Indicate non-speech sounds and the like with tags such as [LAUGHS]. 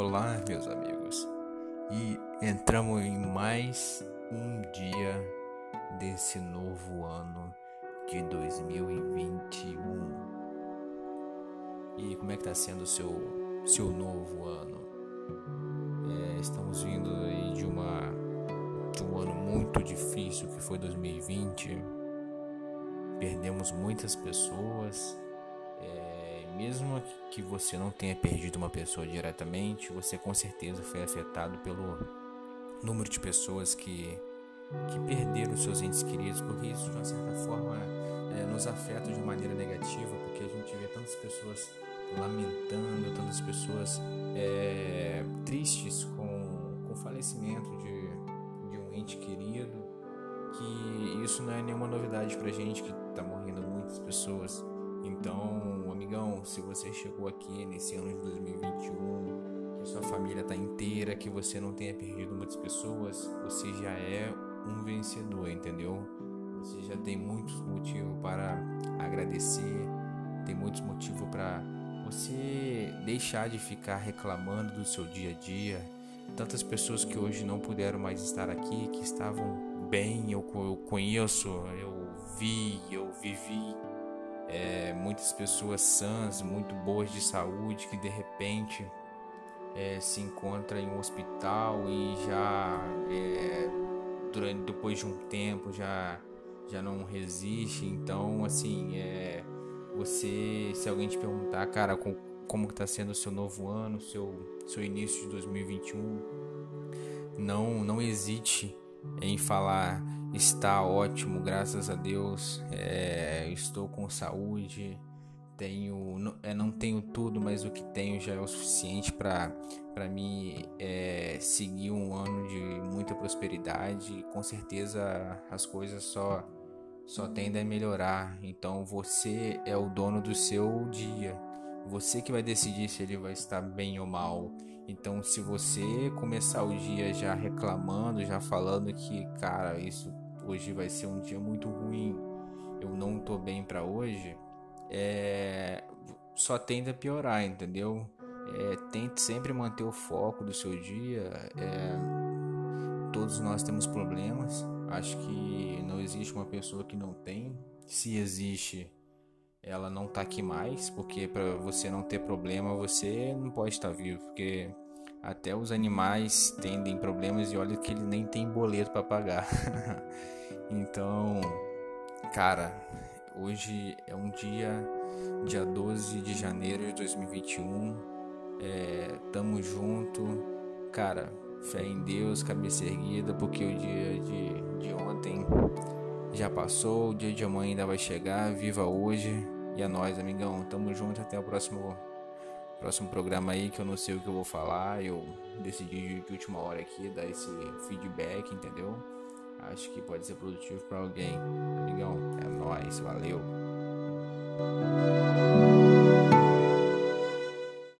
Olá, meus amigos, e entramos em mais um dia desse novo ano de 2021. E como é que tá sendo o seu, seu novo ano? É, estamos vindo aí de, uma, de um ano muito difícil que foi 2020. Perdemos muitas pessoas. É, mesmo que você não tenha perdido uma pessoa diretamente, você com certeza foi afetado pelo número de pessoas que, que perderam seus entes queridos, porque isso de uma certa forma é, nos afeta de maneira negativa, porque a gente vê tantas pessoas lamentando, tantas pessoas é, tristes com, com o falecimento de, de um ente querido, que isso não é nenhuma novidade pra gente que tá morrendo muitas pessoas. Então, amigão, se você chegou aqui nesse ano de 2021, que sua família está inteira, que você não tenha perdido muitas pessoas, você já é um vencedor, entendeu? Você já tem muitos motivos para agradecer, tem muitos motivos para você deixar de ficar reclamando do seu dia a dia. Tantas pessoas que hoje não puderam mais estar aqui, que estavam bem, eu, eu conheço, eu vi, eu vivi é, muitas pessoas sãs, muito boas de saúde, que de repente é, se encontra em um hospital e já é, durante depois de um tempo já já não resiste. Então, assim, é, você, se alguém te perguntar, cara, com, como que tá sendo o seu novo ano, seu seu início de 2021, não não hesite em falar está ótimo, graças a Deus. É, estou com saúde, tenho, não, é, não tenho tudo, mas o que tenho já é o suficiente para mim é, seguir um ano de muita prosperidade. Com certeza as coisas só só tendem a melhorar. Então você é o dono do seu dia. Você que vai decidir se ele vai estar bem ou mal. Então, se você começar o dia já reclamando, já falando que, cara, isso hoje vai ser um dia muito ruim, eu não tô bem para hoje, é, só tende a piorar, entendeu? É, tente sempre manter o foco do seu dia. É, todos nós temos problemas. Acho que não existe uma pessoa que não tem. Se existe, ela não tá aqui mais, porque para você não ter problema, você não pode estar vivo, porque até os animais tendem problemas e olha que ele nem tem boleto para pagar. [LAUGHS] então, cara, hoje é um dia, dia 12 de janeiro de 2021. É, tamo junto, cara. Fé em Deus, cabeça erguida, porque o dia de, de ontem já passou, o dia de amanhã ainda vai chegar. Viva hoje e é nóis, amigão. Tamo junto até o próximo próximo programa aí que eu não sei o que eu vou falar. Eu decidi de última hora aqui dar esse feedback, entendeu? Acho que pode ser produtivo para alguém. Amigão, é nóis, valeu.